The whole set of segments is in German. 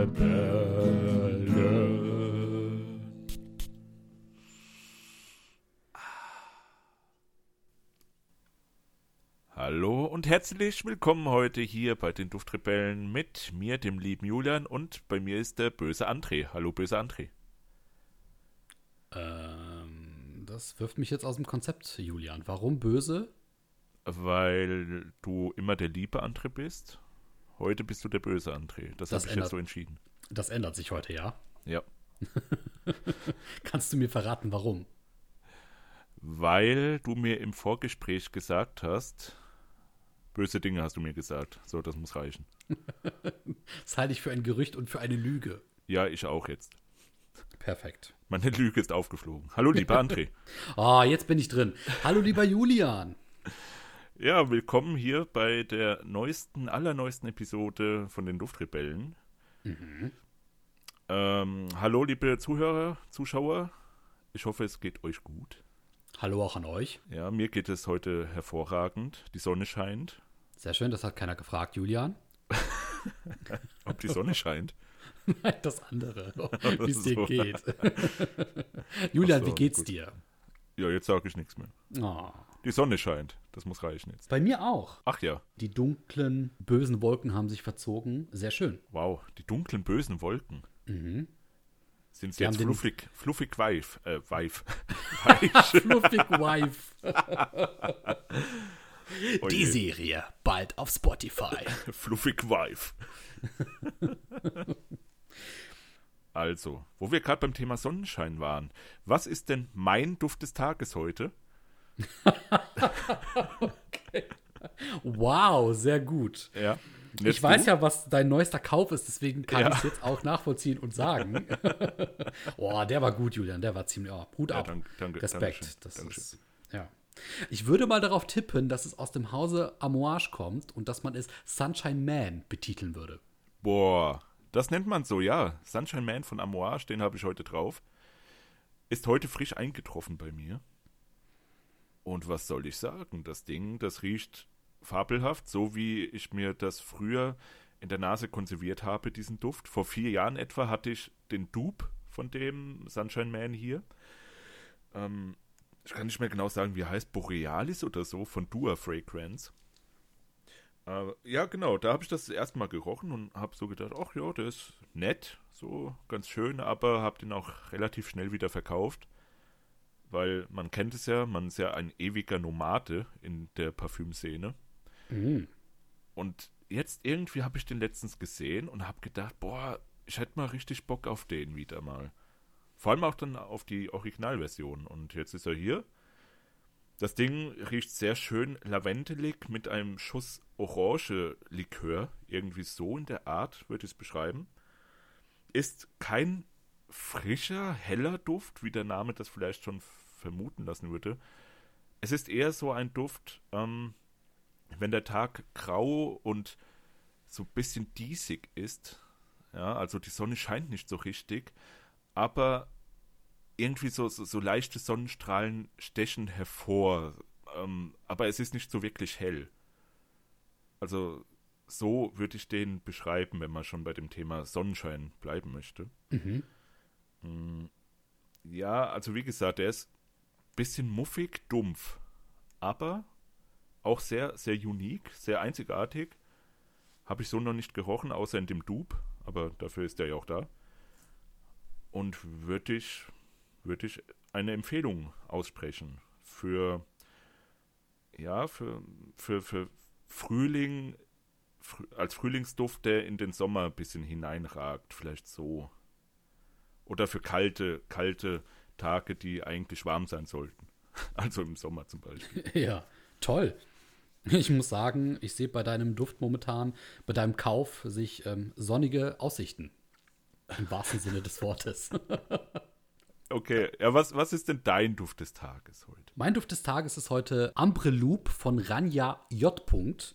Duftrebellen. Hallo und herzlich willkommen heute hier bei den Duftrebellen mit mir, dem lieben Julian, und bei mir ist der böse André. Hallo, böse André. Ähm, das wirft mich jetzt aus dem Konzept, Julian. Warum böse? Weil du immer der liebe André bist. Heute bist du der böse André. Das, Das habe ich ändert- jetzt so entschieden. Das ändert sich heute, ja. Ja. Kannst du mir verraten, warum? Weil du mir im Vorgespräch gesagt hast, böse Dinge hast du mir gesagt. So, das muss reichen. Das halte ich für ein Gerücht und für eine Lüge. Ja, ich auch jetzt. Perfekt. Meine Lüge ist aufgeflogen. Hallo, lieber André. Ah, jetzt bin ich drin. Hallo, lieber Julian. Ja, willkommen hier bei der neuesten, allerneuesten Episode von den Duftrebellen. Ähm, hallo, liebe Zuhörer, Zuschauer. Ich hoffe, es geht euch gut. Hallo auch an euch. Ja, mir geht es heute hervorragend. Die Sonne scheint. Sehr schön, das hat keiner gefragt, Julian. Ob die Sonne scheint? Nein, das andere. Wie es dir So. geht. Julian, so, wie geht's gut. dir? Ja, jetzt sage ich nichts mehr. Oh. Die Sonne scheint. Das muss reichen jetzt. Bei mir auch. Ach ja, Die dunklen, bösen Wolken haben sich verzogen. Sehr schön. wow. Die dunklen, bösen Wolken. Mhm. Sind sie jetzt fluffig, fluffig weif, äh, weif. Fluffig Wife. Oh Die. Serie bald auf Spotify. Fluffig Wife. also, wo wir gerade beim Thema Sonnenschein waren, was ist denn mein Duft des Tages heute? Wow, sehr gut. Ja. Ich weiß ja, was dein neuester Kauf ist, deswegen kann Ja. ich es jetzt auch nachvollziehen und sagen. Boah, der war gut, Julian, der war ziemlich. Oh, Hut Ja, ab. danke, danke, Respekt. Dankeschön, das Dankeschön. ist. Ja. Ich würde mal darauf tippen, dass es aus dem Hause Amouage kommt und dass man es Sunshine Man betiteln würde. Boah, das nennt man so, ja. Sunshine Man von Amouage, den habe ich heute drauf. Ist heute frisch eingetroffen bei mir. Und was soll ich sagen? Das Ding, das riecht fabelhaft, so wie ich mir das früher in der Nase konserviert habe, diesen Duft. Vor vier Jahren etwa hatte ich den Dupe von dem Sunshine Man hier. Ähm, ich kann nicht mehr genau sagen, wie er heißt, Borealis oder so, von Dua Fragrance. Aber, ja, genau, da habe ich das erstmal gerochen und habe so gedacht, ach ja, der ist nett, so ganz schön, aber habe den auch relativ schnell wieder verkauft, weil man kennt es ja, man ist ja ein ewiger Nomade in der Parfümszene. Mhm. Und jetzt irgendwie habe ich den letztens gesehen und habe gedacht, boah, ich hätte mal richtig Bock auf den wieder mal. Vor allem auch dann auf die Originalversion. Und jetzt ist er hier. Das Ding riecht sehr schön lavendelig mit einem Schuss Orange-Likör. Irgendwie so in der Art würde ich es beschreiben. Ist kein frischer, heller Duft, wie der Name das vielleicht schon vermuten lassen würde. Es ist eher so ein Duft, ähm, wenn der Tag grau und so ein bisschen diesig ist, ja, also die Sonne scheint nicht so richtig, aber irgendwie so, so, so leichte Sonnenstrahlen stechen hervor, ähm, aber es ist nicht so wirklich hell. Also so würde ich den beschreiben, wenn man schon bei dem Thema Sonnenschein bleiben möchte. Mhm. Mm, Ja, also wie gesagt, der ist bisschen muffig, dumpf, aber auch sehr, sehr unique, sehr einzigartig. Habe ich so noch nicht gerochen, außer in dem Dupe, aber dafür ist der ja auch da. Und würde ich, würde ich eine Empfehlung aussprechen für, ja, für, für, für Frühling, frü als Frühlingsduft, der in den Sommer ein bisschen hineinragt, vielleicht so. Oder für kalte, kalte Tage, die eigentlich warm sein sollten. Also im Sommer zum Beispiel. Ja, toll. Ich muss sagen, ich sehe bei deinem Duft momentan, bei deinem Kauf sich ähm, sonnige Aussichten. Im wahrsten Sinne des Wortes. Okay, ja, was, was ist denn dein Duft des Tages heute? Mein Duft des Tages ist heute Ambre Loop von Rania J.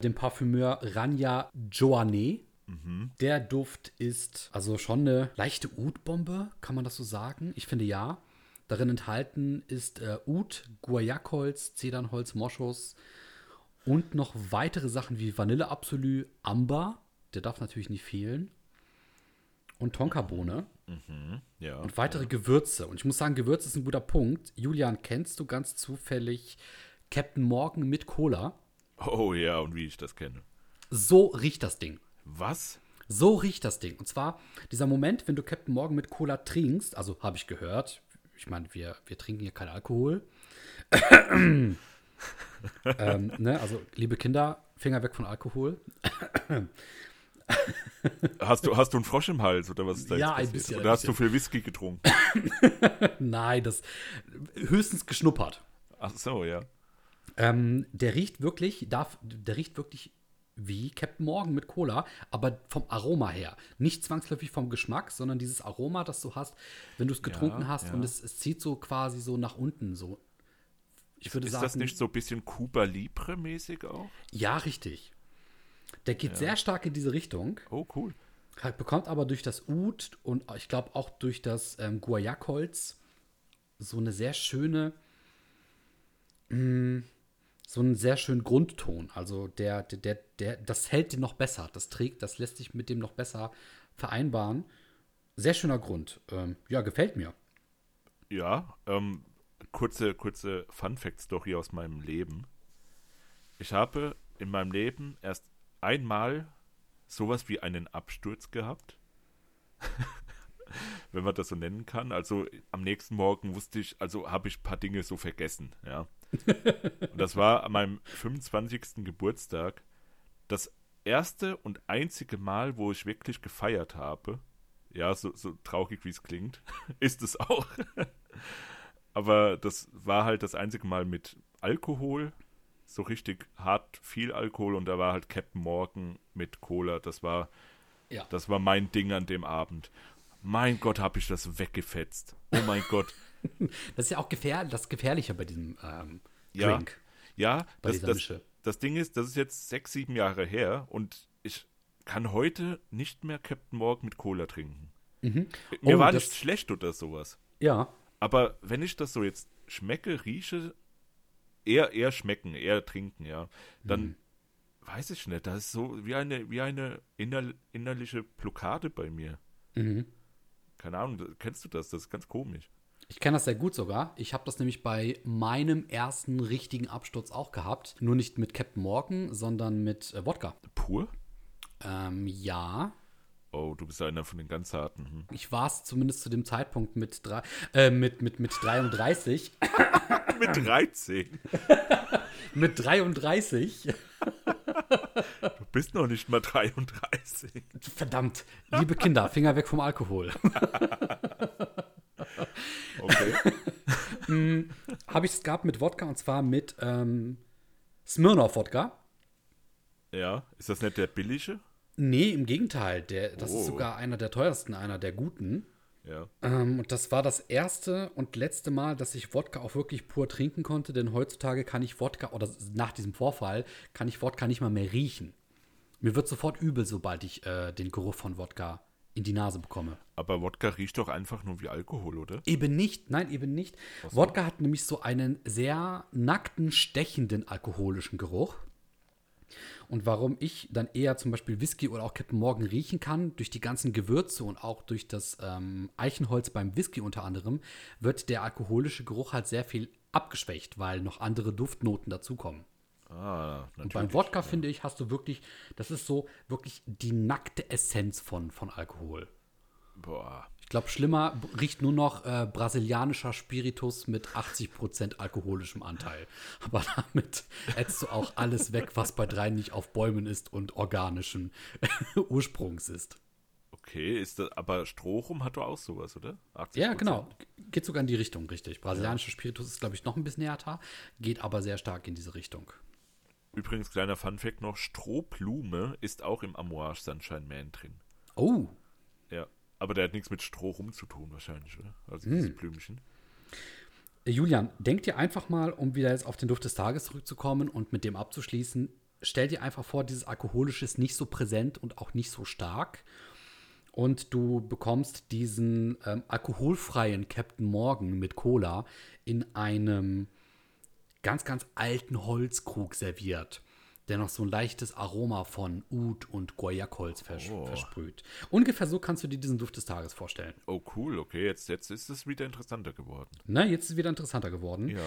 dem Parfümeur Rania Joanne. Der Duft ist also schon eine leichte Oud-Bombe, kann man das so sagen? Ich finde ja. Darin enthalten ist äh, Oud, Guayakholz, Zedernholz, Moschus und noch weitere Sachen wie Vanille Absolu, Amber. Der darf natürlich nicht fehlen. und Tonkabohne Ja. und weitere Gewürze. Und ich muss sagen, Gewürze ist ein guter Punkt. Julian, kennst du ganz zufällig Captain Morgan mit Cola? Oh ja, und wie ich das kenne. So riecht das Ding. Was? So riecht das Ding. Und zwar dieser Moment, wenn du Captain Morgan mit Cola trinkst, also habe ich gehört, ich meine, wir, wir trinken hier keinen Alkohol. ähm, ne, also, liebe Kinder, Finger weg von Alkohol. Hast du, hast du einen Frosch im Hals oder was ist da Ja, jetzt ein bisschen, ein Oder hast du viel Whisky getrunken? Nein, das höchstens geschnuppert. Ach so, ja. Ähm, der riecht wirklich, darf, der riecht wirklich wie Captain Morgan mit Cola, aber vom Aroma her. Nicht zwangsläufig vom Geschmack, sondern dieses Aroma, das du hast, wenn du es getrunken Ja, hast ja. und es, es zieht so quasi so nach unten. So. Ich würde Ist sagen, das nicht so ein bisschen Cuba Libre mäßig auch? ja, richtig. Der geht sehr stark in diese Richtung, Oh, cool. bekommt aber durch das Oud und ich glaube auch durch das ähm, Guayac-Holz so eine sehr schöne, mh, so einen sehr schönen Grundton. Also der, der, der, der, das hält den noch besser. Das trägt, das lässt sich mit dem noch besser vereinbaren. Sehr schöner Grund. Ähm, ja, gefällt mir. Ja, ähm, kurze, kurze Fun-Fact-Story aus meinem Leben. Ich habe in meinem Leben erst einmal sowas wie einen Absturz gehabt. Wenn man das so nennen kann. Also am nächsten Morgen wusste ich, also habe ich ein paar Dinge so vergessen, ja. Und das war an meinem 25. Geburtstag das erste und einzige Mal, wo ich wirklich gefeiert habe. Ja, so, so traurig wie es klingt, ist es auch. Aber das war halt das einzige Mal mit Alkohol, so richtig hart viel Alkohol und da war halt Captain Morgan mit Cola. Das war, Ja. das war mein Ding an dem Abend. Mein Gott, habe ich das weggefetzt. Oh mein Gott. Das ist ja auch gefähr das Gefährliche bei diesem ähm, Ja. Drink. Ja, Bei das, dieser das, Mische. das Ding ist, das ist jetzt sechs, sieben Jahre her und ich kann heute nicht mehr Captain Morgan mit Cola trinken. Mir Oh, war das- nicht schlecht oder sowas. Ja. Aber wenn ich das so jetzt schmecke, rieche, eher, eher schmecken, eher trinken, ja, dann Mhm. weiß ich nicht. Das ist so wie eine, wie eine inner, innerliche Blockade bei mir. Mhm. Keine Ahnung, kennst du das? Das ist ganz komisch. Ich kenne das sehr gut sogar. Ich habe das nämlich bei meinem ersten richtigen Absturz auch gehabt. Nur nicht mit Captain Morgan, sondern mit äh, Wodka. Pur? Ähm, ja. Oh, du bist einer von den ganz harten. Hm. Ich war es zumindest zu dem Zeitpunkt mit, drei, äh, mit, mit, mit 33. Mit 13. mit 33. Du bist noch nicht mal 33. Verdammt. Liebe Kinder, Finger weg vom Alkohol. Okay. habe ich es gehabt mit Wodka und zwar mit ähm, Smirnoff Wodka. ja, ist das nicht der billige? Nee, im Gegenteil. Der, das Oh. ist sogar einer der teuersten, einer der guten. Ja. Ähm, und das war das erste und letzte Mal, dass ich Wodka auch wirklich pur trinken konnte, denn heutzutage kann ich Wodka, oder nach diesem Vorfall, kann ich Wodka nicht mal mehr riechen. Mir wird sofort übel, sobald ich äh, den Geruch von Wodka in die Nase bekomme. Aber Wodka riecht doch einfach nur wie Alkohol, oder? Eben nicht, nein, eben nicht. Wodka hat nämlich so einen sehr nackten, stechenden alkoholischen Geruch. Und warum ich dann eher zum Beispiel Whisky oder auch Captain Morgan riechen kann, durch die ganzen Gewürze und auch durch das ähm, Eichenholz beim Whisky unter anderem, wird der alkoholische Geruch halt sehr viel abgeschwächt, weil noch andere Duftnoten dazukommen. Ah, natürlich. Und beim Wodka, finde ich, hast du wirklich, das ist so wirklich die nackte Essenz von, von Alkohol. Boah. Ich glaube, schlimmer riecht nur noch äh, brasilianischer Spiritus mit 80% alkoholischem Anteil. Aber damit ätzt du auch alles weg, was bei drei nicht auf Bäumen ist und organischen Ursprungs ist. Okay, ist das, aber Strohrum hat doch auch sowas, oder? 80%? Ja, genau. Geht sogar in die Richtung, richtig. Brasilianischer Spiritus ist, glaube ich, noch ein bisschen härter, geht aber sehr stark in diese Richtung. Übrigens, kleiner Funfact noch: Strohblume ist auch im Amouage Sunshine Man drin. Oh, Ja. Aber der hat nichts mit Strohrum zu tun, wahrscheinlich, oder? Also dieses Hm. Blümchen. Äh, Julian, denk dir einfach mal, um wieder jetzt auf den Duft des Tages zurückzukommen und mit dem abzuschließen, stell dir einfach vor, dieses Alkoholische ist nicht so präsent und auch nicht so stark. Und du bekommst diesen ähm, alkoholfreien Captain Morgan mit Cola in einem ganz, ganz alten Holzkrug serviert. der noch so ein leichtes Aroma von Oud und Guayakholz vers Oh. versprüht. Ungefähr so kannst du dir diesen Duft des Tages vorstellen. Oh, cool, okay, jetzt, jetzt ist es wieder interessanter geworden. Na, jetzt ist es wieder interessanter geworden. Ja.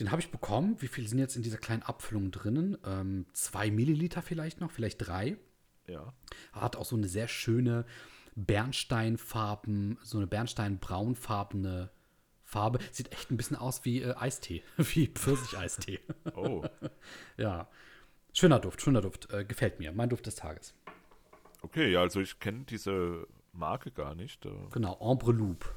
Den habe ich bekommen. Wie viel sind jetzt in dieser kleinen Abfüllung drinnen? Ähm, zwei Milliliter vielleicht noch, vielleicht drei. Ja. Hat auch so eine sehr schöne Bernsteinfarben, so eine Bernsteinbraunfarbene Farbe. Sieht echt ein bisschen aus wie äh, Eistee, wie Pfirsicheistee. Oh, ja. Schöner Duft, schöner Duft. Äh, gefällt mir. Mein Duft des Tages. okay, ja, also ich kenne diese Marke gar nicht. äh, Genau, Ambre Loup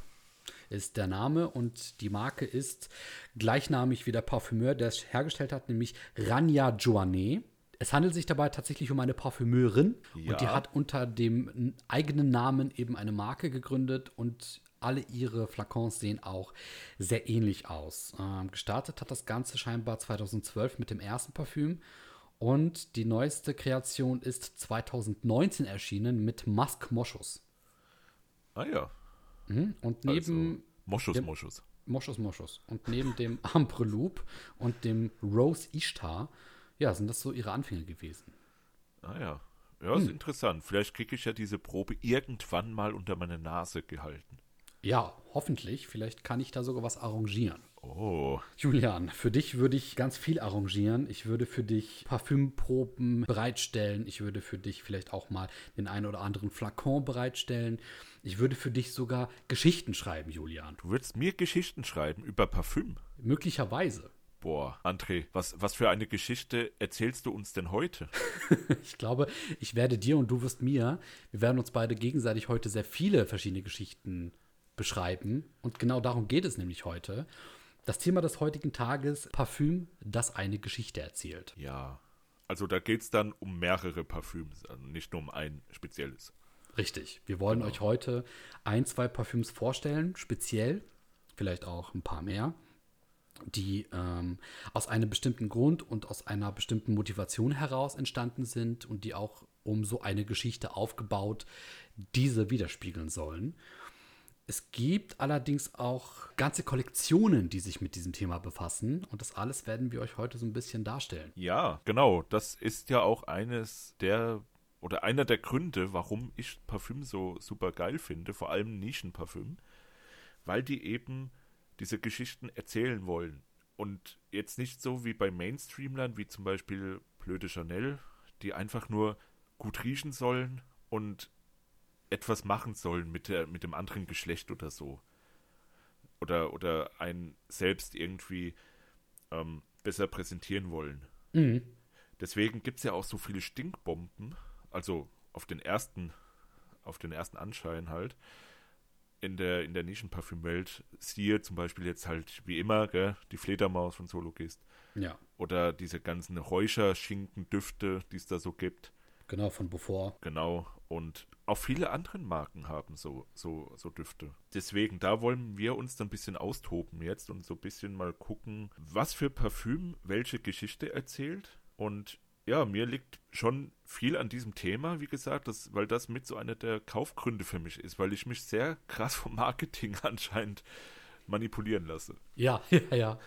ist der Name und die Marke ist gleichnamig wie der Parfümeur, der es hergestellt hat, nämlich Rania Joannet. Es handelt sich dabei tatsächlich um eine Parfümeurin Ja. und die hat unter dem eigenen Namen eben eine Marke gegründet und alle ihre Flakons sehen auch sehr ähnlich aus. Ähm, gestartet hat das Ganze scheinbar 2012 mit dem ersten Parfüm und die neueste Kreation ist 2019 erschienen mit Musk Moschus. Ah ja, Mhm. Und neben also Moschus, Ja. Moschus. Moschus Moschus und neben dem Ambre Loup und dem Rose Ishtar, ja, sind das so ihre Anfänge gewesen. Ah ja. Ja, ist interessant. Vielleicht kriege ich ja diese Probe irgendwann mal unter meine Nase gehalten. Ja, hoffentlich. Vielleicht kann ich da sogar was arrangieren. Oh, Julian, für dich würde ich ganz viel arrangieren. Ich würde für dich Parfümproben bereitstellen. Ich würde für dich vielleicht auch mal den einen oder anderen Flakon bereitstellen. Ich würde für dich sogar Geschichten schreiben, Julian. du würdest mir Geschichten schreiben über Parfüm. Möglicherweise. Boah, André, was, was für eine Geschichte erzählst du uns denn heute? Ich glaube, ich werde dir und du wirst mir, wir werden uns beide gegenseitig heute sehr viele verschiedene Geschichten beschreiben. Und genau darum geht es nämlich heute. Das Thema des heutigen Tages, Parfüm, das eine Geschichte erzählt. Ja, also da geht es dann um mehrere Parfüms, also nicht nur um ein spezielles. Richtig. Wir wollen euch heute ein, zwei Parfüms vorstellen, speziell, vielleicht auch ein paar mehr, die ähm, aus einem bestimmten Grund und aus einer bestimmten Motivation heraus entstanden sind und die auch um so eine Geschichte aufgebaut diese widerspiegeln sollen. Es gibt allerdings auch ganze Kollektionen, die sich mit diesem Thema befassen und das alles werden wir euch heute so ein bisschen darstellen. Ja, genau, das ist ja auch eines der oder einer der Gründe, warum ich Parfüm so super geil finde, vor allem Nischenparfüm, weil die eben diese Geschichten erzählen wollen. Und jetzt nicht so wie bei Mainstreamlern, wie zum Beispiel Blöde Chanel, die einfach nur gut riechen sollen und etwas machen sollen mit, der, mit dem anderen Geschlecht oder so. Oder, oder einen selbst irgendwie ähm, besser präsentieren wollen. Mhm. Deswegen gibt es ja auch so viele Stinkbomben, also auf den ersten, auf den ersten Anschein halt, in der, in der Nischenparfümwelt. Siehe zum Beispiel jetzt halt wie immer, gell, die Fledermaus von Sologist. Ja, Oder diese ganzen Räucherschinken-Düfte, die es da so gibt. genau, von Beaufort. Genau. Und auch viele andere Marken haben so, so, so Düfte. Deswegen, da wollen wir uns dann ein bisschen austoben jetzt und so ein bisschen mal gucken, was für Parfüm welche Geschichte erzählt. Und ja, mir liegt schon viel an diesem Thema, wie gesagt, das, weil das mit so einer der Kaufgründe für mich ist, weil ich mich sehr krass vom Marketing anscheinend manipulieren lasse. Ja, ja, ja.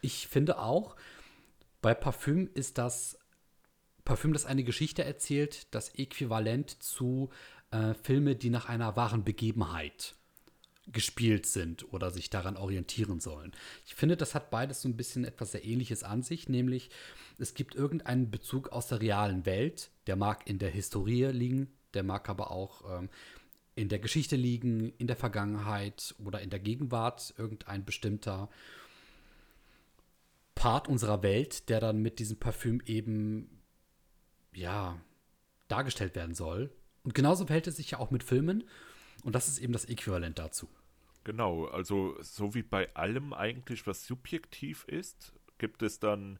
ich finde auch, bei Parfüm ist das Parfüm, das eine Geschichte erzählt, das Äquivalent zu äh, Filme, die nach einer wahren Begebenheit gespielt sind oder sich daran orientieren sollen. Ich finde, das hat beides so ein bisschen etwas sehr Ähnliches an sich, nämlich es gibt irgendeinen Bezug aus der realen Welt, der mag in der Historie liegen, der mag aber auch ähm, in der Geschichte liegen, in der Vergangenheit oder in der Gegenwart irgendein bestimmter Part unserer Welt, der dann mit diesem Parfüm eben ja dargestellt werden soll. Und genauso verhält es sich ja auch mit Filmen. Und das ist eben das Äquivalent dazu. Genau, also so wie bei allem eigentlich, was subjektiv ist, gibt es dann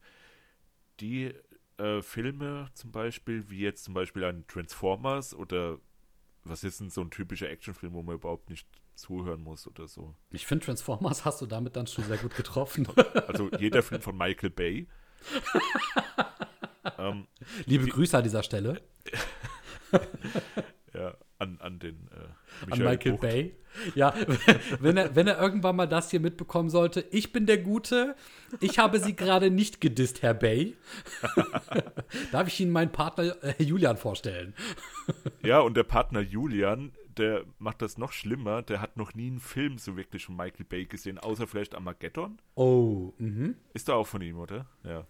die äh, Filme zum Beispiel, wie jetzt zum Beispiel ein Transformers oder was ist denn so ein typischer Actionfilm, wo man überhaupt nicht zuhören muss oder so. Ich finde, Transformers hast du damit dann schon sehr gut getroffen. Also jeder Film von Michael Bay. ähm, Liebe Grüße an dieser Stelle. ja, an, an den äh, an Michael Bucht. Bay. Ja, wenn er, wenn er irgendwann mal das hier mitbekommen sollte, ich bin der Gute, ich habe Sie gerade nicht gedisst, Herr Bay. Darf ich Ihnen meinen Partner äh, Julian vorstellen? Ja, und der Partner Julian, der macht das noch schlimmer. Der hat noch nie einen Film so wirklich von Michael Bay gesehen, außer vielleicht Armageddon. Oh, mhm. Ist da auch von ihm, oder? Ja.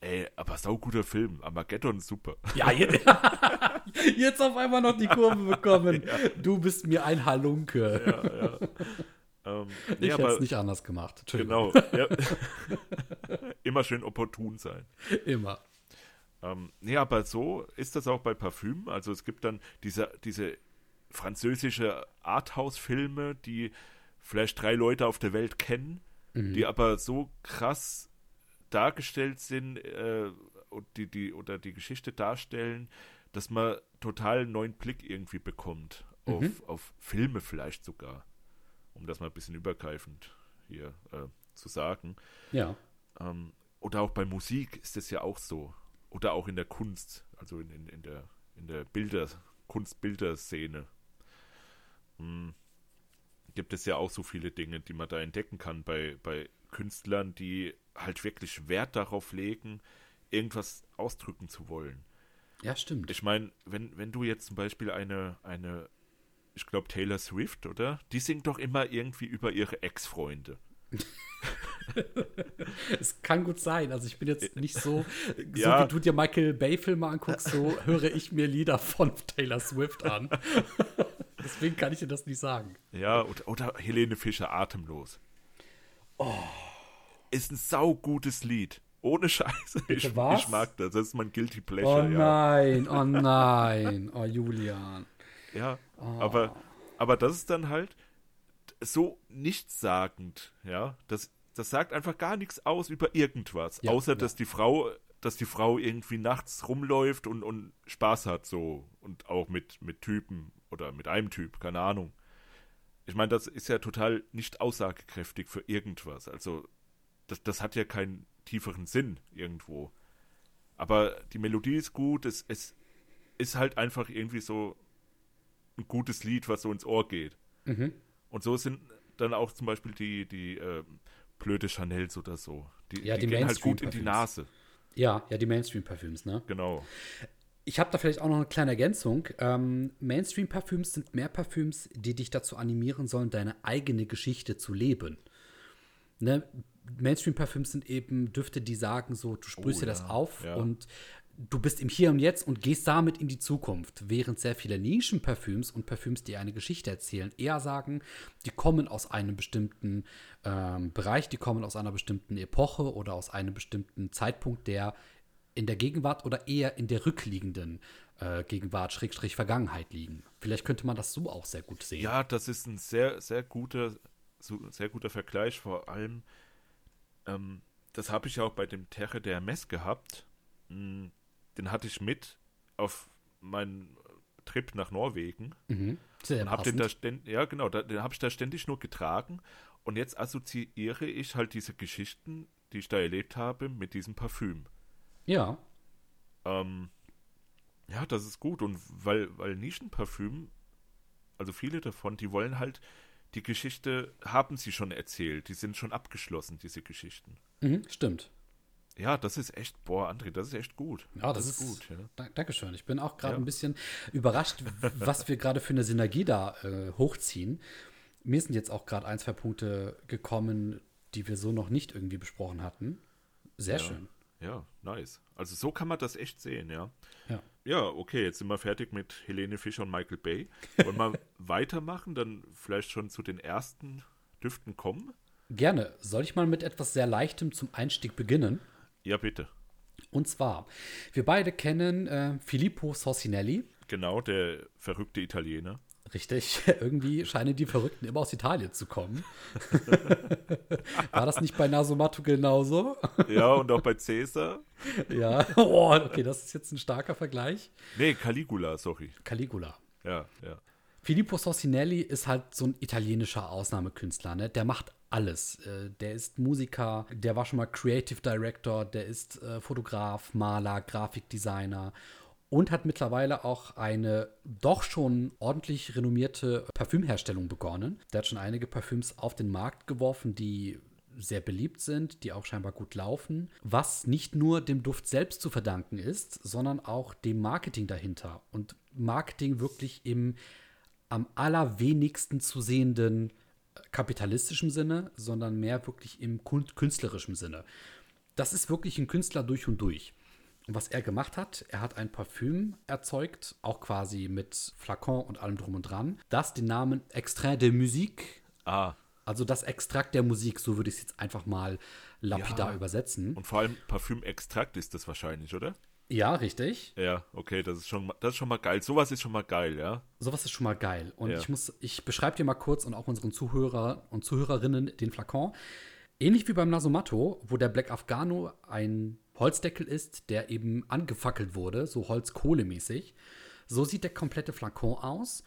Ey, aber sauguter Film. Armageddon super. Ja, jetzt, jetzt auf einmal noch die Kurve bekommen. Ja. Du bist mir ein Halunke. Ja, ja. Ähm, nee, ich hätte es nicht anders gemacht. Genau. Ja. Immer schön opportun sein. Immer. Ähm, nee, aber so ist das auch bei Parfüm. Also es gibt dann diese, diese französische Arthouse-Filme, die vielleicht drei Leute auf der Welt kennen, mhm. die aber so krass dargestellt sind äh, und die, die, oder die Geschichte darstellen, dass man total einen neuen Blick irgendwie bekommt. Auf, mhm. auf Filme vielleicht sogar. Um das mal ein bisschen übergreifend hier äh, zu sagen. Ja. Ähm, oder auch bei Musik ist es ja auch so. Oder auch in der Kunst, also in, in, in der, in der Bilder, Kunstbilderszene. Hm, gibt es ja auch so viele Dinge, die man da entdecken kann bei, bei Künstlern, die halt wirklich Wert darauf legen, irgendwas ausdrücken zu wollen. Ja, stimmt. Ich meine, wenn, wenn du jetzt zum Beispiel eine, eine ich glaube Taylor Swift, oder? Die singt doch immer irgendwie über ihre Ex-Freunde. es kann gut sein. Also ich bin jetzt nicht so, ja. so wie du dir Michael Bay-Filme anguckst, so höre ich mir Lieder von Taylor Swift an. Deswegen kann ich dir das nicht sagen. Ja, oder, oder Helene Fischer, Atemlos. Oh. Ist ein saugutes Lied. Ohne Scheiße. Ich, ich, mag das. Das ist mein Guilty Pleasure. Oh nein, ja. oh nein. Oh, Julian. Ja, oh. aber, aber das ist dann halt so nichtssagend, ja. Das, das sagt einfach gar nichts aus über irgendwas. Ja, außer, ja. dass die Frau, dass die Frau irgendwie nachts rumläuft und, und Spaß hat so. Und auch mit, mit Typen oder mit einem Typ, keine Ahnung. Ich meine, das ist ja total nicht aussagekräftig für irgendwas. Also, das, das hat ja keinen tieferen Sinn irgendwo. Aber die Melodie ist gut, es, es ist halt einfach irgendwie so ein gutes Lied, was so ins Ohr geht. Mhm. Und so sind dann auch zum Beispiel die, die äh, blöde Chanels oder so. Die, ja, die, die gehen halt gut in die Nase. Ja, ja, die Mainstream-Parfüms, ne? Genau. Ich habe da vielleicht auch noch eine kleine Ergänzung. Ähm, Mainstream-Parfüms sind mehr Parfüms, die dich dazu animieren sollen, deine eigene Geschichte zu leben. Ne? Mainstream-Parfüms sind eben Düfte, die sagen so, du sprühst oh, dir das auf ja. und du bist im Hier und Jetzt und gehst damit in die Zukunft. Während sehr viele Nischenparfüms und Parfüms, die eine Geschichte erzählen, eher sagen, die kommen aus einem bestimmten ähm, Bereich, die kommen aus einer bestimmten Epoche oder aus einem bestimmten Zeitpunkt, der in der Gegenwart oder eher in der rückliegenden äh, Gegenwart, Schrägstrich Vergangenheit liegen. Vielleicht könnte man das so auch sehr gut sehen. Ja, das ist ein sehr, sehr guter, sehr guter Vergleich, vor allem, ähm, das habe ich auch bei dem Terre der Mess gehabt. Hm, den hatte ich mit auf meinen Trip nach Norwegen. Mhm. Sehr und hab den da ständig, ja genau, den habe ich da ständig nur getragen und jetzt assoziiere ich halt diese Geschichten, die ich da erlebt habe, mit diesem Parfüm. Ja. Ähm, ja, das ist gut und weil, weil Nischenparfüm, also viele davon, die wollen halt die Geschichte haben sie schon erzählt, die sind schon abgeschlossen, diese Geschichten. Mhm, stimmt. Ja, das ist echt, boah, André, das ist echt gut. Ja, das, das ist, gut. Ja. Da, Dankeschön. Ich bin auch gerade ja. ein bisschen überrascht, was wir gerade für eine Synergie da äh, hochziehen. Mir sind jetzt auch gerade ein, zwei Punkte gekommen, die wir so noch nicht irgendwie besprochen hatten. Sehr ja. schön. Ja, nice. Also so kann man das echt sehen, ja. Ja. Ja, okay, jetzt sind wir fertig mit Helene Fischer und Michael Bay. Wollen wir weitermachen, dann vielleicht schon zu den ersten Düften kommen? Gerne. Soll ich mal mit etwas sehr Leichtem zum Einstieg beginnen? Ja, bitte. Und zwar, wir beide kennen äh, Filippo Sossinelli. Genau, der verrückte Italiener. Richtig, irgendwie scheinen die Verrückten immer aus Italien zu kommen. War das nicht bei Nasomatto genauso? ja, und auch bei Caesar. ja, oh, okay, das ist jetzt ein starker Vergleich. Nee, Caligula, sorry. Caligula. Ja, ja. Filippo Sossinelli ist halt so ein italienischer Ausnahmekünstler, ne? Der macht alles. Äh, der ist Musiker, der war schon mal Creative Director, der ist äh, Fotograf, Maler, Grafikdesigner und hat mittlerweile auch eine doch schon ordentlich renommierte Parfümherstellung begonnen. Der hat schon einige Parfüms auf den Markt geworfen, die sehr beliebt sind, die auch scheinbar gut laufen, was nicht nur dem Duft selbst zu verdanken ist, sondern auch dem Marketing dahinter. Und Marketing wirklich im am allerwenigsten zu sehenden kapitalistischen Sinne, sondern mehr wirklich im künstlerischen Sinne. Das ist wirklich ein Künstler durch und durch. Was er gemacht hat, er hat ein Parfüm erzeugt, auch quasi mit Flakon und allem drum und dran, das den Namen Extrait de Musique, ah. also das Extrakt der Musik, so würde ich es jetzt einfach mal lapidar ja. übersetzen. Und vor allem Parfümextrakt ist das wahrscheinlich, oder? Ja, richtig. Ja, okay, das ist schon, das ist schon mal geil. Sowas ist schon mal geil, ja. Sowas ist schon mal geil. Und ja. ich muss, ich beschreibe dir mal kurz und auch unseren Zuhörer und Zuhörerinnen den Flakon. Ähnlich wie beim Nasomatto, wo der Black Afghano ein Holzdeckel ist, der eben angefackelt wurde, so Holzkohlemäßig. So sieht der komplette Flakon aus.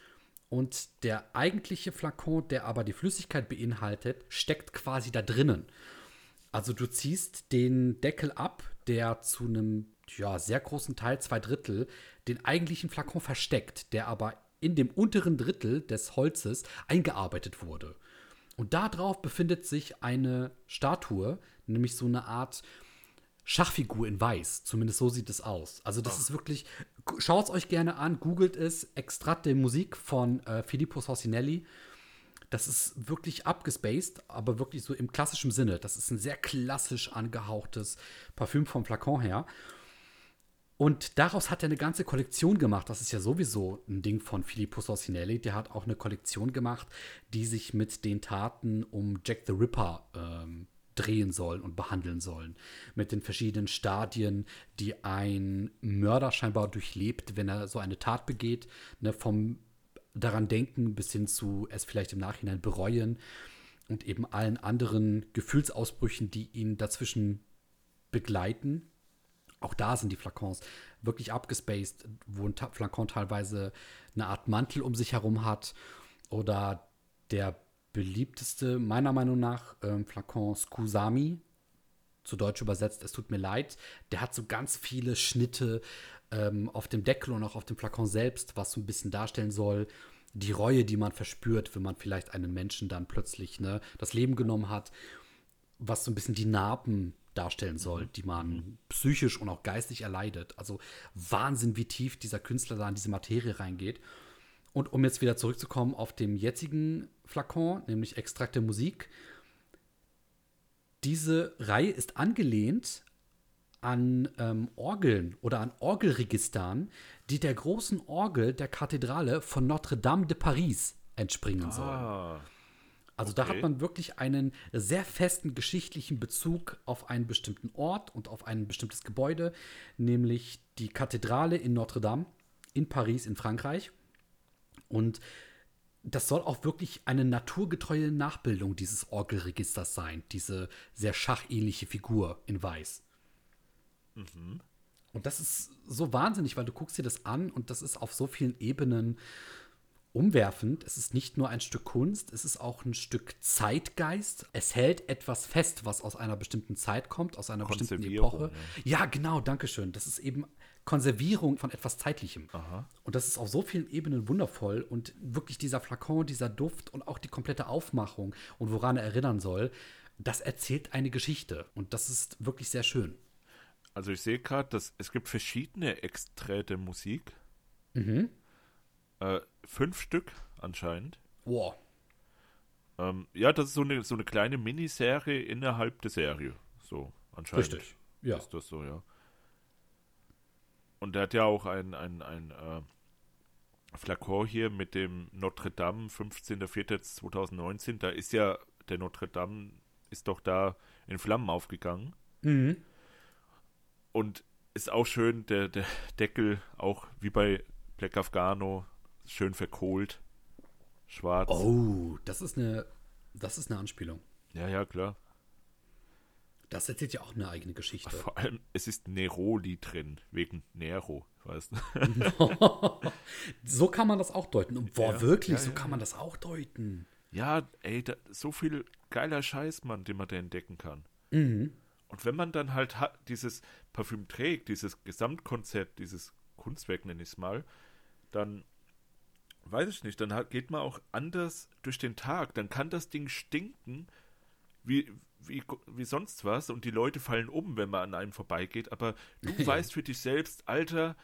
Und der eigentliche Flakon, der aber die Flüssigkeit beinhaltet, steckt quasi da drinnen. Also du ziehst den Deckel ab, der zu einem ja, sehr großen Teil, zwei Drittel, den eigentlichen Flakon versteckt, der aber in dem unteren Drittel des Holzes eingearbeitet wurde. Und darauf befindet sich eine Statue, nämlich so eine Art Schachfigur in Weiß. Zumindest so sieht es aus. Also, das oh. ist wirklich. Schaut es euch gerne an, googelt es. Extrat de Musik von äh, Filippo Sorcinelli. Das ist wirklich abgespaced, aber wirklich so im klassischen Sinne. Das ist ein sehr klassisch angehauchtes Parfüm vom Flakon her. Und daraus hat er eine ganze Kollektion gemacht. Das ist ja sowieso ein Ding von Filippo Sorcinelli. Der hat auch eine Kollektion gemacht, die sich mit den Taten um Jack the Ripper ähm, drehen sollen und behandeln sollen. Mit den verschiedenen Stadien, die ein Mörder scheinbar durchlebt, wenn er so eine Tat begeht. Ne, vom daran denken bis hin zu es vielleicht im Nachhinein bereuen und eben allen anderen Gefühlsausbrüchen, die ihn dazwischen begleiten auch da sind die Flakons wirklich abgespaced, wo ein Flakon teilweise eine Art Mantel um sich herum hat. Oder der beliebteste, meiner Meinung nach, ähm, Flakon Scusami, zu Deutsch übersetzt, es tut mir leid. Der hat so ganz viele Schnitte ähm, auf dem Deckel und auch auf dem Flakon selbst, was so ein bisschen darstellen soll, die Reue, die man verspürt, wenn man vielleicht einen Menschen dann plötzlich ne, das Leben genommen hat, was so ein bisschen die Narben darstellen soll, mhm. die man psychisch und auch geistig erleidet. Also Wahnsinn, wie tief dieser Künstler da in diese Materie reingeht. Und um jetzt wieder zurückzukommen auf dem jetzigen Flakon, nämlich Extrakte Musik. Diese Reihe ist angelehnt an ähm, Orgeln oder an Orgelregistern, die der großen Orgel der Kathedrale von Notre-Dame de Paris entspringen sollen. Ah. Also okay. da hat man wirklich einen sehr festen geschichtlichen Bezug auf einen bestimmten Ort und auf ein bestimmtes Gebäude, nämlich die Kathedrale in Notre Dame in Paris in Frankreich. Und das soll auch wirklich eine naturgetreue Nachbildung dieses Orgelregisters sein, diese sehr schachähnliche Figur in Weiß. Mhm. Und das ist so wahnsinnig, weil du guckst dir das an und das ist auf so vielen Ebenen umwerfend. Es ist nicht nur ein Stück Kunst, es ist auch ein Stück Zeitgeist. Es hält etwas fest, was aus einer bestimmten Zeit kommt, aus einer bestimmten Epoche. Ja. ja, genau, danke schön. Das ist eben Konservierung von etwas Zeitlichem. Aha. Und das ist auf so vielen Ebenen wundervoll. Und wirklich dieser Flakon, dieser Duft und auch die komplette Aufmachung und woran er erinnern soll, das erzählt eine Geschichte. Und das ist wirklich sehr schön. Also ich sehe gerade, dass es gibt verschiedene Exträte Musik. Mhm. Äh, fünf Stück anscheinend. Wow. Ähm, ja, das ist so eine, so eine kleine Miniserie innerhalb der Serie. So, anscheinend. Richtig. Ja. Ist das so, ja. Und er hat ja auch ein, ein, ein äh, Flakon hier mit dem Notre Dame 15.04.2019. Da ist ja der Notre Dame ist doch da in Flammen aufgegangen. Mhm. Und ist auch schön, der, der Deckel, auch wie bei Black Afghano, schön verkohlt. Schwarz. Oh, das ist eine, das ist eine Anspielung. Ja, ja, klar. Das erzählt ja auch eine eigene Geschichte. Vor allem, es ist Neroli drin, wegen Nero, weißt du? so kann man das auch deuten. Und boah, ja, wirklich, ja, so kann man das auch deuten. Ja, ey, da, so viel geiler Scheiß, Mann, den man da entdecken kann. Mhm. Und wenn man dann halt hat, dieses Parfüm trägt, dieses Gesamtkonzept, dieses Kunstwerk, nenne ich es mal, dann weiß ich nicht, dann hat, geht man auch anders durch den Tag. Dann kann das Ding stinken wie, wie, wie sonst was und die Leute fallen um, wenn man an einem vorbeigeht. Aber du ja. weißt für dich selbst, Alter,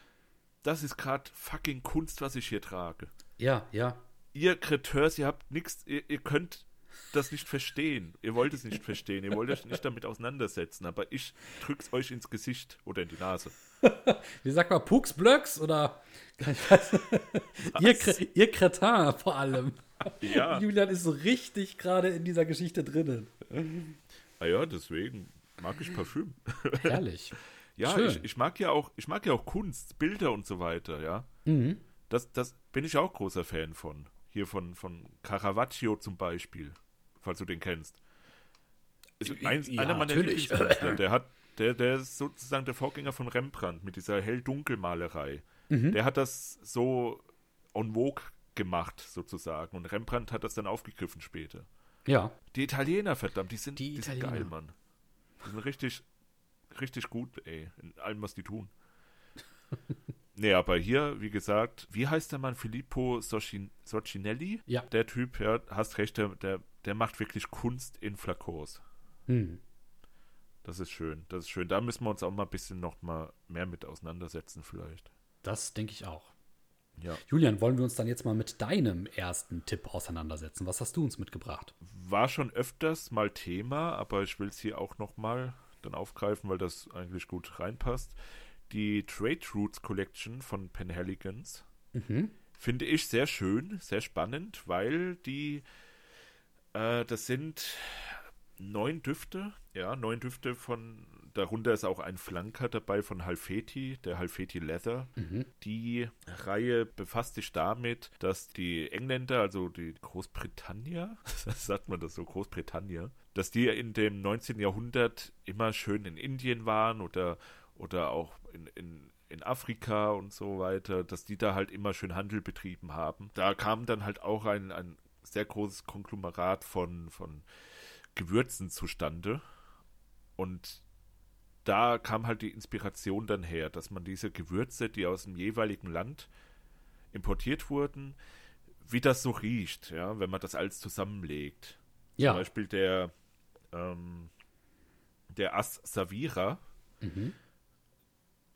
das ist gerade fucking Kunst, was ich hier trage. Ja, ja. Ihr Kreteurs, ihr habt nichts, ihr, ihr könnt das nicht verstehen. Ihr wollt es nicht verstehen. Ihr wollt euch nicht damit auseinandersetzen. Aber ich drück's euch ins Gesicht oder in die Nase. Wie sagt man, Puks Blöcks oder ihr, ihr Kretin vor allem. Ja. Julian ist so richtig gerade in dieser Geschichte drinnen. Ah ja, deswegen mag ich Parfüm. Herrlich. ja, ich, ich, mag ja auch, ich mag ja auch Kunst, Bilder und so weiter, ja. Mhm. Das, das bin ich auch großer Fan von. Hier von, von Caravaggio zum Beispiel, falls du den kennst. Ist ein, ja, einer meiner Lieblingskünstler, der hat, der, der ist sozusagen der Vorgänger von Rembrandt mit dieser hell-dunkel-Malerei. Mhm. Der hat das so en vogue gemacht, sozusagen. Und Rembrandt hat das dann aufgegriffen später. Ja. Die Italiener, verdammt, die sind, die, die sind geil, Mann. Die sind richtig, richtig gut, ey, in allem, was die tun. nee, aber hier, wie gesagt, wie heißt der Mann? Filippo Socin Socinelli? Ja. Der Typ, ja, hast recht, der, der, der macht wirklich Kunst in Flakos. Hm. Das ist schön, das ist schön. Da müssen wir uns auch mal ein bisschen noch mal mehr mit auseinandersetzen, vielleicht. Das denke ich auch. Ja. Julian, wollen wir uns dann jetzt mal mit deinem ersten Tipp auseinandersetzen? Was hast du uns mitgebracht? War schon öfters mal Thema, aber ich will es hier auch noch mal dann aufgreifen, weil das eigentlich gut reinpasst. Die Trade Routes Collection von Penhaligons mhm. finde ich sehr schön, sehr spannend, weil die äh, das sind neun Düfte, ja, neun Düfte von Darunter ist auch ein Flanker dabei von Halfeti, der Halfeti Leather. Mhm. Die Reihe befasst sich damit, dass die Engländer, also die Großbritannier, sagt man das so, Großbritannier, dass die in dem 19. Jahrhundert immer schön in Indien waren oder, oder auch in, in in Afrika und so weiter, dass die da halt immer schön Handel betrieben haben. Da kam dann halt auch ein, ein sehr großes Konglomerat von, von Gewürzen zustande. Und da kam halt die Inspiration dann her, dass man diese Gewürze, die aus dem jeweiligen Land importiert wurden, wie das so riecht, ja, wenn man das alles zusammenlegt. Ja. Zum Beispiel der, ähm, der As Savira. Mhm.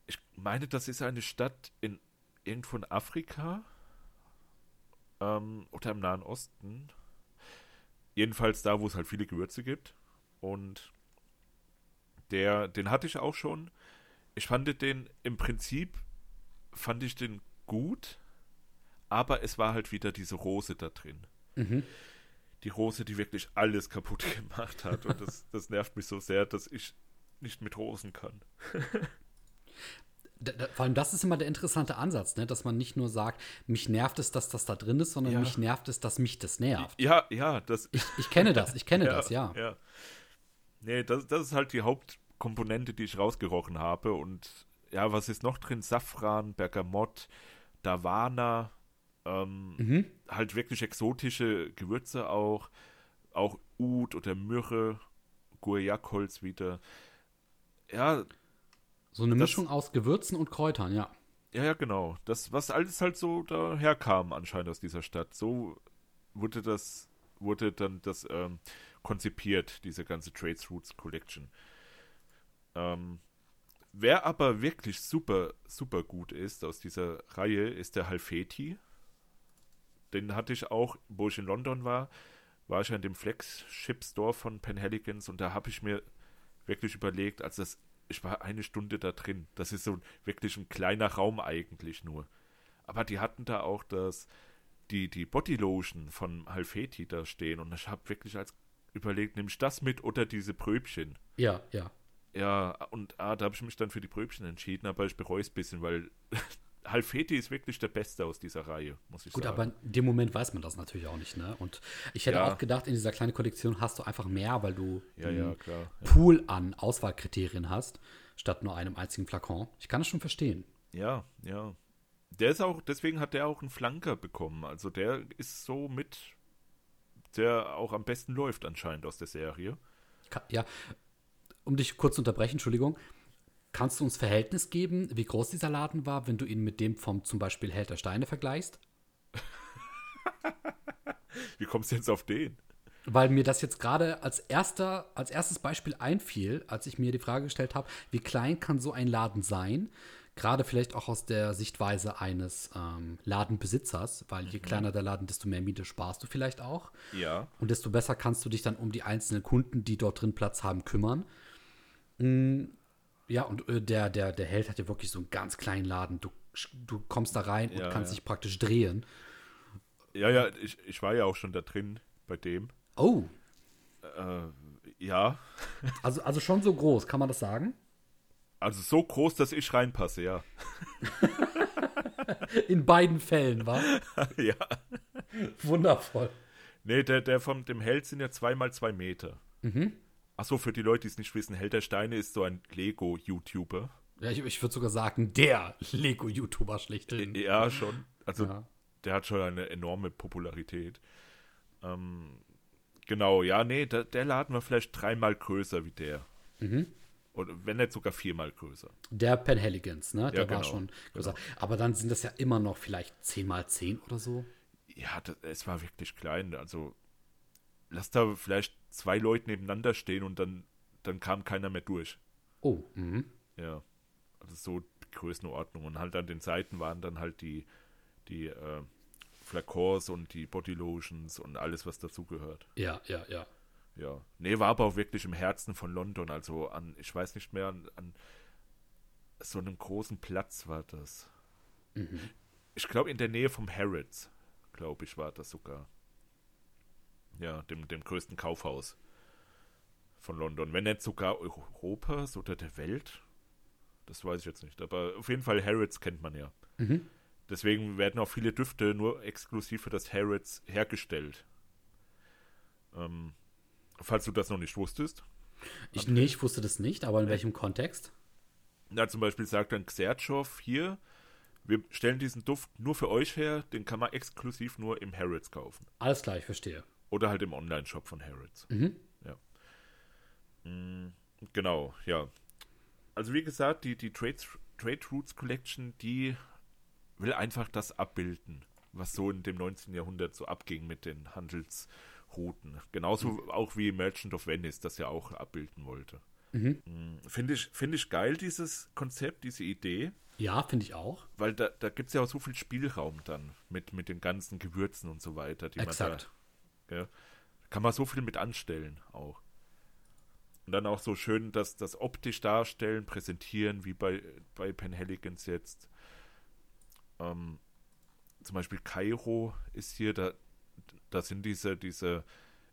Ich meine, das ist eine Stadt in irgendwo in Afrika ähm, oder im Nahen Osten. Jedenfalls da, wo es halt viele Gewürze gibt. Und der, den hatte ich auch schon. Ich fand den im Prinzip, fand ich den gut, aber es war halt wieder diese Rose da drin. Mhm. Die Rose, die wirklich alles kaputt gemacht hat. Und das, das nervt mich so sehr, dass ich nicht mit Rosen kann. Da, da, vor allem das ist immer der interessante Ansatz, ne? dass man nicht nur sagt, mich nervt es, dass das da drin ist, sondern ja. mich nervt es, dass mich das nervt. Ja, ja, das. Ich, ich kenne das, ich kenne ja, das, ja. ja. Nee, das, das ist halt die Hauptkomponente, die ich rausgerochen habe. Und ja, was ist noch drin? Safran, Bergamott, Davana, ähm, mhm. halt wirklich exotische Gewürze auch. Auch Ud oder Myrrhe, Guayac-Holz wieder. Ja. So eine das, Mischung aus Gewürzen und Kräutern, ja. Ja, ja, genau. Das, was alles halt so daherkam anscheinend aus dieser Stadt. So wurde das, wurde dann das ähm, konzipiert, diese ganze Trades Roots Collection. Ähm, wer aber wirklich super, super gut ist aus dieser Reihe, ist der Halfeti. Den hatte ich auch, wo ich in London war, war ich in dem Flagship Store von Penhaligons und da habe ich mir wirklich überlegt, also das, ich war eine Stunde da drin. Das ist so wirklich ein kleiner Raum eigentlich nur. Aber die hatten da auch das, die, die Bodylotion von Halfeti da stehen und ich habe wirklich als überlegt, nehme ich das mit oder diese Bröbchen? Ja, ja. Ja, und ah, da habe ich mich dann für die Bröbchen entschieden, aber ich bereue es ein bisschen, weil Halfeti ist wirklich der Beste aus dieser Reihe, muss ich Gut, sagen. Gut, aber in dem Moment weiß man das natürlich auch nicht, ne? Und ich hätte ja. auch gedacht, in dieser kleinen Kollektion hast du einfach mehr, weil du ja, ja, klar, Pool an Auswahlkriterien hast, statt nur einem einzigen Flakon. Ich kann es schon verstehen. Ja, ja. Der ist auch, deswegen hat der auch einen Flanker bekommen. Also der ist so mit der auch am besten läuft anscheinend aus der Serie. Ja, um dich kurz zu unterbrechen, Entschuldigung. Kannst du uns Verhältnis geben, wie groß dieser Laden war, wenn du ihn mit dem vom zum Beispiel Held der Steine vergleichst? Wie kommst du jetzt auf den? Weil mir das jetzt gerade als erster, als erstes Beispiel einfiel, als ich mir die Frage gestellt habe, wie klein kann so ein Laden sein? Gerade vielleicht auch aus der Sichtweise eines ähm, Ladenbesitzers, weil je kleiner der Laden, desto mehr Miete sparst du vielleicht auch. Ja. Und desto besser kannst du dich dann um die einzelnen Kunden, die dort drin Platz haben, kümmern. Mm, ja, und äh, der, der, der Held hat ja wirklich so einen ganz kleinen Laden. Du, du kommst da rein und Ja, kannst ja. dich praktisch drehen. Ja, ja, ich, ich war ja auch schon da drin bei dem. Oh, Äh, ja. also, also schon so groß, kann man das sagen? Also so groß, dass ich reinpasse, ja. In beiden Fällen, war ja. Wundervoll. Nee, der, der von dem Held sind ja zweimal zwei Meter. Mhm. Achso, für die Leute, die es nicht wissen, Held der Steine ist so ein Lego-YouTuber. Ja, ich, ich würde sogar sagen, der Lego-YouTuber schlechthin. Ja, schon. Also Ja. der hat schon eine enorme Popularität. Ähm, genau, ja, nee, der, der Laden war vielleicht dreimal größer wie der. Mhm. Oder wenn nicht sogar viermal größer. Der Penhaligans, ne? Der war genau, schon größer. Aber dann sind das ja immer noch vielleicht 10 mal 10 oder so. Ja, das, es war wirklich klein. Also, lass da vielleicht zwei Leute nebeneinander stehen und dann, dann kam keiner mehr durch. Oh, mhm. Ja. Also so die Größenordnung. Und halt an den Seiten waren dann halt die, die äh, Flakons und die Bodylotions und alles, was dazugehört. Ja, ja, ja. Ja. Nee, war aber auch wirklich im Herzen von London. Also an, ich weiß nicht mehr, an, an so einem großen Platz war das. Ich glaube, in der Nähe vom Harrods, glaube ich, war das sogar. Ja, dem, dem größten Kaufhaus von London. Wenn nicht sogar Europas oder der Welt. Das weiß ich jetzt nicht. Aber auf jeden Fall Harrods kennt man ja. Mhm. Deswegen werden auch viele Düfte nur exklusiv für das Harrods hergestellt. Ähm, falls du das noch nicht wusstest. Ich, nee, ich wusste das nicht, aber in welchem Kontext? Na, zum Beispiel sagt dann Xertschow hier, wir stellen diesen Duft nur für euch her, den kann man exklusiv nur im Harrods kaufen. Alles klar, ich verstehe. Oder halt im Online-Shop von Harrods. Mhm. Ja. Mm, Genau, ja. Also wie gesagt, die, die Trade, Trade Roots Collection, die will einfach das abbilden, was so in dem 19. Jahrhundert so abging mit den Handelsrouten. Genauso auch wie Merchant of Venice das ja auch abbilden wollte. Mhm. Mm, Finde ich, finde ich geil, dieses Konzept, diese Idee, Ja, finde ich auch. weil da, da gibt es ja auch so viel Spielraum dann mit, mit den ganzen Gewürzen und so weiter, die Exakt. man da, ja, kann man so viel mit anstellen auch. Und dann auch so schön das, das optisch darstellen, präsentieren, wie bei, bei Penhaligans jetzt. Ähm, zum Beispiel Kairo ist hier, da, da sind diese, diese,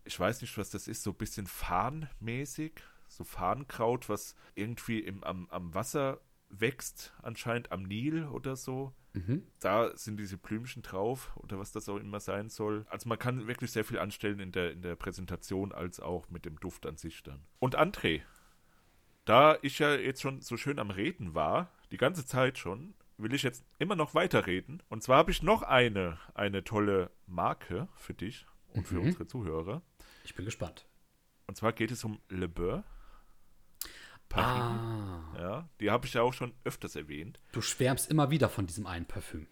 ich weiß nicht, was das ist, so ein bisschen Farnmäßig, so Farnkraut, was irgendwie im, am, am Wasser wächst, anscheinend am Nil oder so. Mhm. Da sind diese Blümchen drauf oder was das auch immer sein soll. Also man kann wirklich sehr viel anstellen in der, in der Präsentation als auch mit dem Duft an sich dann. Und André, da ich ja jetzt schon so schön am Reden war, die ganze Zeit schon, will ich jetzt immer noch weiterreden. Und zwar habe ich noch eine, eine tolle Marke für dich und für Mhm. unsere Zuhörer. Ich bin gespannt. Und zwar geht es um Le Beurre. Ah, Ja, die habe ich ja auch schon öfters erwähnt. du schwärmst immer wieder von diesem einen Parfüm.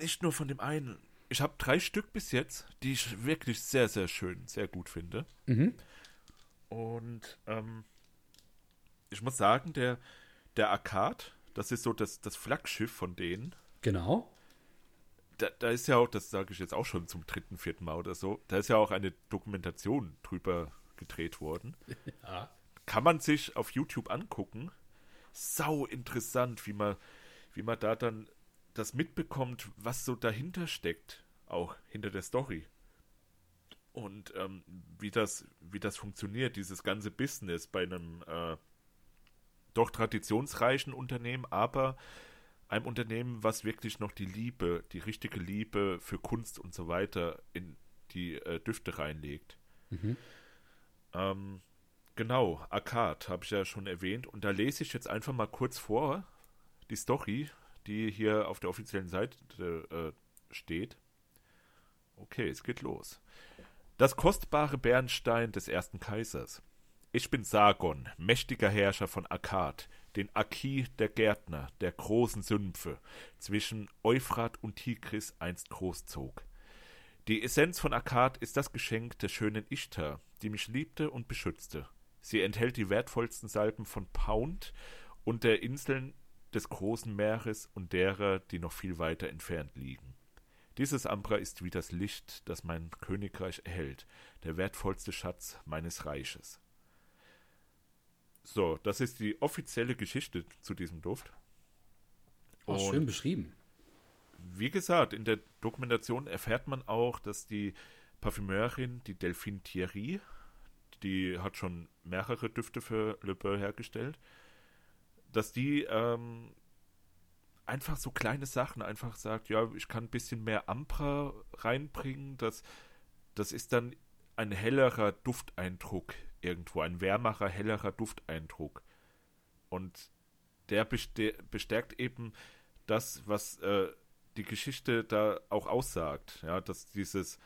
Nicht nur von dem einen. Ich habe drei Stück bis jetzt, die ich wirklich sehr, sehr schön, sehr gut finde. Mhm. Und ähm, ich muss sagen, der, der Arcade, das ist so das, das Flaggschiff von denen. Genau. Da, da ist ja auch, das sage ich jetzt auch schon zum dritten, vierten Mal oder so, da ist ja auch eine Dokumentation drüber gedreht worden. Ja. Kann man sich auf YouTube angucken. Sau interessant, wie man, wie man da dann das mitbekommt, was so dahinter steckt, auch hinter der Story. Und ähm, wie, das, wie das funktioniert, dieses ganze Business bei einem äh, doch traditionsreichen Unternehmen, aber einem Unternehmen, was wirklich noch die Liebe, die richtige Liebe für Kunst und so weiter in die äh, Düfte reinlegt. Mhm. Ähm, genau, Arcade habe ich ja schon erwähnt. Und da lese ich jetzt einfach mal kurz vor die Story, die hier auf der offiziellen Seite äh, steht. Okay, es geht los. Das kostbare Bernstein des ersten Kaisers. Ich bin Sargon, mächtiger Herrscher von Akkad, den Aki der Gärtner der großen Sümpfe zwischen Euphrat und Tigris einst großzog. Die Essenz von Akkad ist das Geschenk der schönen Ishtar, die mich liebte und beschützte. Sie enthält die wertvollsten Salben von Pound und der Inseln des großen Meeres und derer, die noch viel weiter entfernt liegen. Dieses Ambra ist wie das Licht, das mein Königreich erhält, der wertvollste Schatz meines Reiches. So, das ist die offizielle Geschichte zu diesem Duft. Oh, schön beschrieben. Wie gesagt, in der Dokumentation erfährt man auch, dass die Parfümeurin, die Delphine Thierry, die hat schon mehrere Düfte für Le Beurre hergestellt, dass die ähm, einfach so kleine Sachen einfach sagt, ja, ich kann ein bisschen mehr Ampra reinbringen, das, das ist dann ein hellerer Dufteindruck irgendwo, ein wärmerer, hellerer Dufteindruck. Und der bestärkt eben das, was äh, die Geschichte da auch aussagt, ja, dass dieses,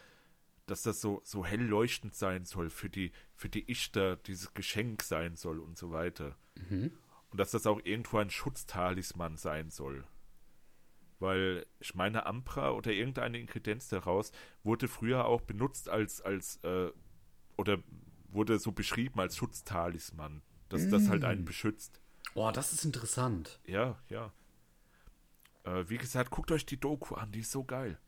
dass das so, so hell leuchtend sein soll für die, für die Ichter, dieses Geschenk sein soll und so weiter. Mhm. Und dass das auch irgendwo ein Schutztalisman sein soll. Weil ich meine, Ampra oder irgendeine Ingredienz daraus wurde früher auch benutzt als, als äh, oder wurde so beschrieben als Schutztalisman, dass mm. das halt einen mm. beschützt. Boah, das ist interessant. Ja, ja. Äh, wie gesagt, guckt euch die Doku an, die ist so geil.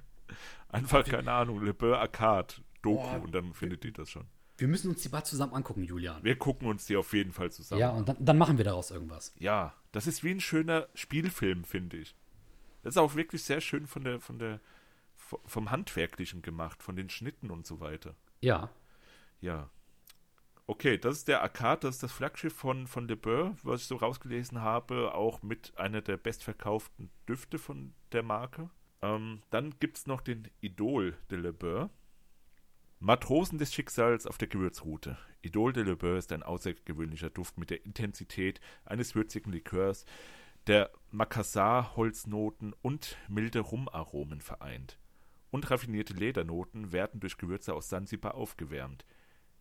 Einfach, keine Ahnung, Le Beurre Arcade Doku Boah. und dann findet ihr das schon. Wir müssen uns die mal zusammen angucken, Julian. Wir gucken uns die auf jeden Fall zusammen Ja, und dann, dann machen wir daraus irgendwas. Ja, das ist wie ein schöner Spielfilm, finde ich. Das ist auch wirklich sehr schön von der, von der, vom Handwerklichen gemacht, von den Schnitten und so weiter. Ja. Ja. Okay, das ist der Arcade, das ist das Flaggschiff von, von Le Beurre, was ich so rausgelesen habe, auch mit einer der bestverkauften Düfte von der Marke. Ähm, dann gibt es noch den Idol de Le Beurre. Matrosen des Schicksals auf der Gewürzroute. Idol de Le Beurre ist ein außergewöhnlicher Duft mit der Intensität eines würzigen Likörs, der Makassar-Holznoten und milde Rumaromen vereint. Unraffinierte Ledernoten werden durch Gewürze aus Sansibar aufgewärmt.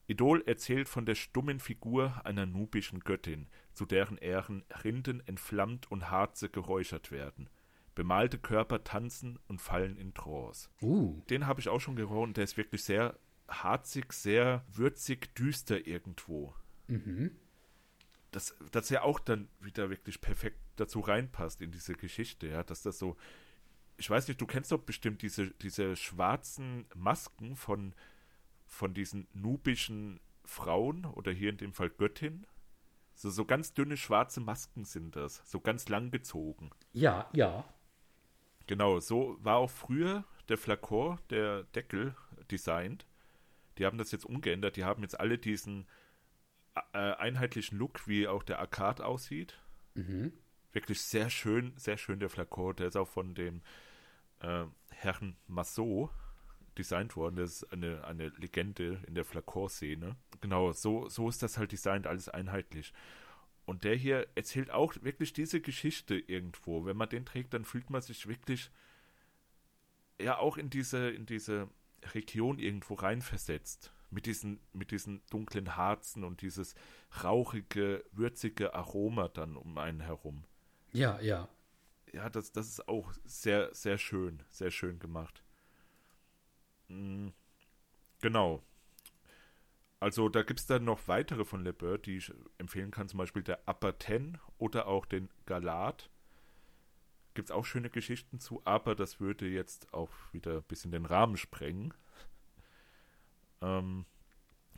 Idol erzählt von der stummen Figur einer nubischen Göttin, zu deren Ehren Rinden entflammt und Harze geräuchert werden. Bemalte Körper tanzen und fallen in Trance. Uh. Den habe ich auch schon gerochen, der ist wirklich sehr harzig, sehr würzig, düster irgendwo. Mhm. Das, das ja auch dann wieder wirklich perfekt dazu reinpasst in diese Geschichte, ja, dass das so, ich weiß nicht, du kennst doch bestimmt diese, diese schwarzen Masken von, von diesen nubischen Frauen oder hier in dem Fall Göttin. So, so ganz dünne schwarze Masken sind das, so ganz lang gezogen. Ja, ja. Genau, so war auch früher der Flakor, der Deckel, designt. Die haben das jetzt umgeändert. Die haben jetzt alle diesen äh, einheitlichen Look, wie auch der Arcade aussieht. Mhm. Wirklich sehr schön, sehr schön der Flakor. Der ist auch von dem äh, Herrn Massot designt worden. Das ist eine, eine Legende in der Flakor-Szene. Genau, so, so ist das halt designt, alles einheitlich. Und der hier erzählt auch wirklich diese Geschichte irgendwo. Wenn man den trägt, dann fühlt man sich wirklich ja auch in diese, in diese Region irgendwo reinversetzt. Mit diesen, mit diesen dunklen Harzen und dieses rauchige, würzige Aroma dann um einen herum. Ja, ja. Ja, das, das ist auch sehr, sehr schön, sehr schön gemacht. Mhm. Genau. Also da gibt es dann noch weitere von Le Beurre, die ich empfehlen kann, zum Beispiel der Apaten oder auch den Galat. Gibt es auch schöne Geschichten zu, aber das würde jetzt auch wieder ein bisschen den Rahmen sprengen. Ähm,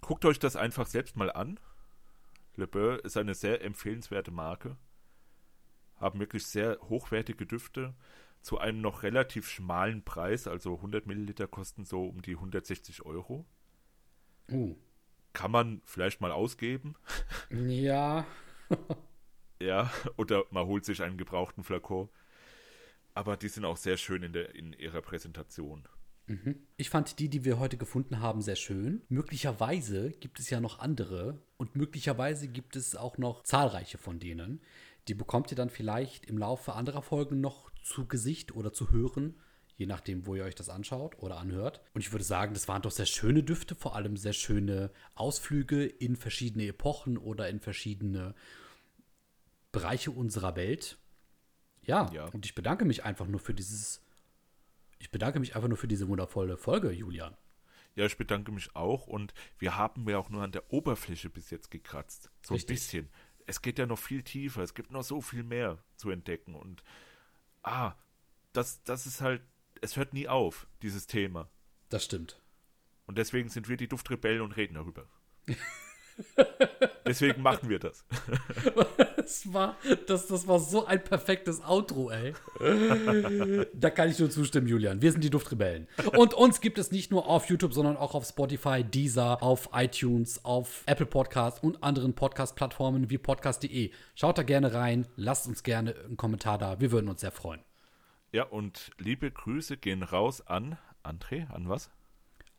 guckt euch das einfach selbst mal an. Le Beurre ist eine sehr empfehlenswerte Marke. Haben wirklich sehr hochwertige Düfte zu einem noch relativ schmalen Preis. Also 100 Milliliter kosten so um die 160 Euro. Uh. Kann man vielleicht mal ausgeben. Ja. ja, oder man holt sich einen gebrauchten Flakon aber die sind auch sehr schön in, der, in ihrer Präsentation. Mhm. Ich fand die, die wir heute gefunden haben, sehr schön. Möglicherweise gibt es ja noch andere und möglicherweise gibt es auch noch zahlreiche von denen. Die bekommt ihr dann vielleicht im Laufe anderer Folgen noch zu Gesicht oder zu hören, je nachdem, wo ihr euch das anschaut oder anhört. Und ich würde sagen, das waren doch sehr schöne Düfte, vor allem sehr schöne Ausflüge in verschiedene Epochen oder in verschiedene Bereiche unserer Welt. Ja, Ja. und ich bedanke mich einfach nur für dieses. Ich bedanke mich einfach nur für diese wundervolle Folge, Julian. Ja, ich bedanke mich auch und wir haben ja auch nur an der Oberfläche bis jetzt gekratzt. So Richtig. ein bisschen. Es geht ja noch viel tiefer, es gibt noch so viel mehr zu entdecken und ah, das, das ist halt, es hört nie auf, dieses Thema. Das stimmt. Und deswegen sind wir die Duftrebellen und reden darüber. deswegen machen wir das. Das war, das, das war so ein perfektes Outro, ey. da kann ich nur zustimmen, Julian. Wir sind die Duftrebellen. Und uns gibt es nicht nur auf YouTube, sondern auch auf Spotify, Deezer, auf iTunes, auf Apple Podcasts und anderen Podcast-Plattformen wie podcast.de. Schaut da gerne rein, lasst uns gerne einen Kommentar da. Wir würden uns sehr freuen. Ja, und liebe Grüße gehen raus an André, an was?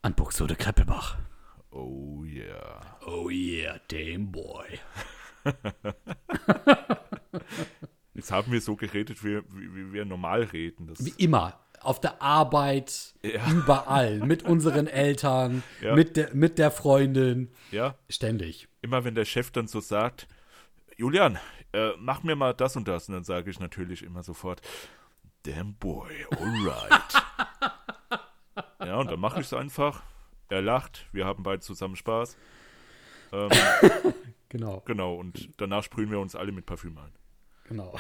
An Buxode Kreppelbach. Oh yeah. Oh yeah, damn boy. Jetzt haben wir so geredet, wie, wie, wir normal reden. Das, Wie immer. Auf der Arbeit, Ja. überall. Mit unseren Eltern, Ja. mit, der, mit der Freundin. ja, Ständig. immer wenn der Chef dann so sagt, Julian, äh, mach mir mal das und das. Und dann sage ich natürlich immer sofort, damn boy, alright. ja, und dann mache ich es einfach. Er lacht, wir haben beide zusammen Spaß. Ähm, Genau. genau, und danach sprühen wir uns alle mit Parfüm ein. Genau.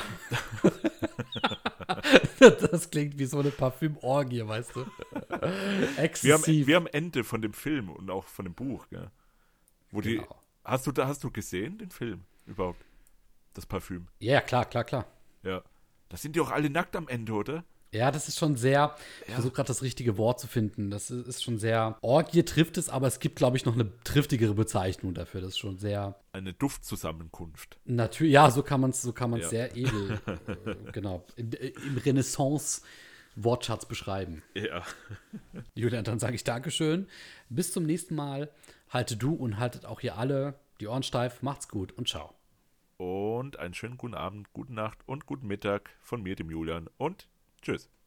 das klingt wie so eine Parfümorgie, weißt du? Wir haben, Exzessiv. wir am Ende von dem Film und auch von dem Buch, gell? Wo die, Genau. hast du da, hast du gesehen, den Film überhaupt? Das Parfüm. ja, ja, klar, klar, klar. Ja. Da sind die auch alle nackt am Ende, oder? Ja, das ist schon sehr, ich versuche gerade das richtige Wort zu finden. Das ist, schon sehr, Orgie trifft es, aber es gibt, glaube ich, noch eine triftigere Bezeichnung dafür. Das ist schon sehr, Eine Duftzusammenkunft. natürlich, ja, so kann man es so kann Ja. sehr edel, äh, genau, in, äh, im Renaissance-Wortschatz beschreiben. Ja. Julian, dann sage ich Dankeschön. Bis zum nächsten Mal. Halte du und haltet auch ihr alle die Ohren steif. Macht's gut und ciao. Und einen schönen guten Abend, guten Nacht und guten Mittag von mir, dem Julian. Und tschüss.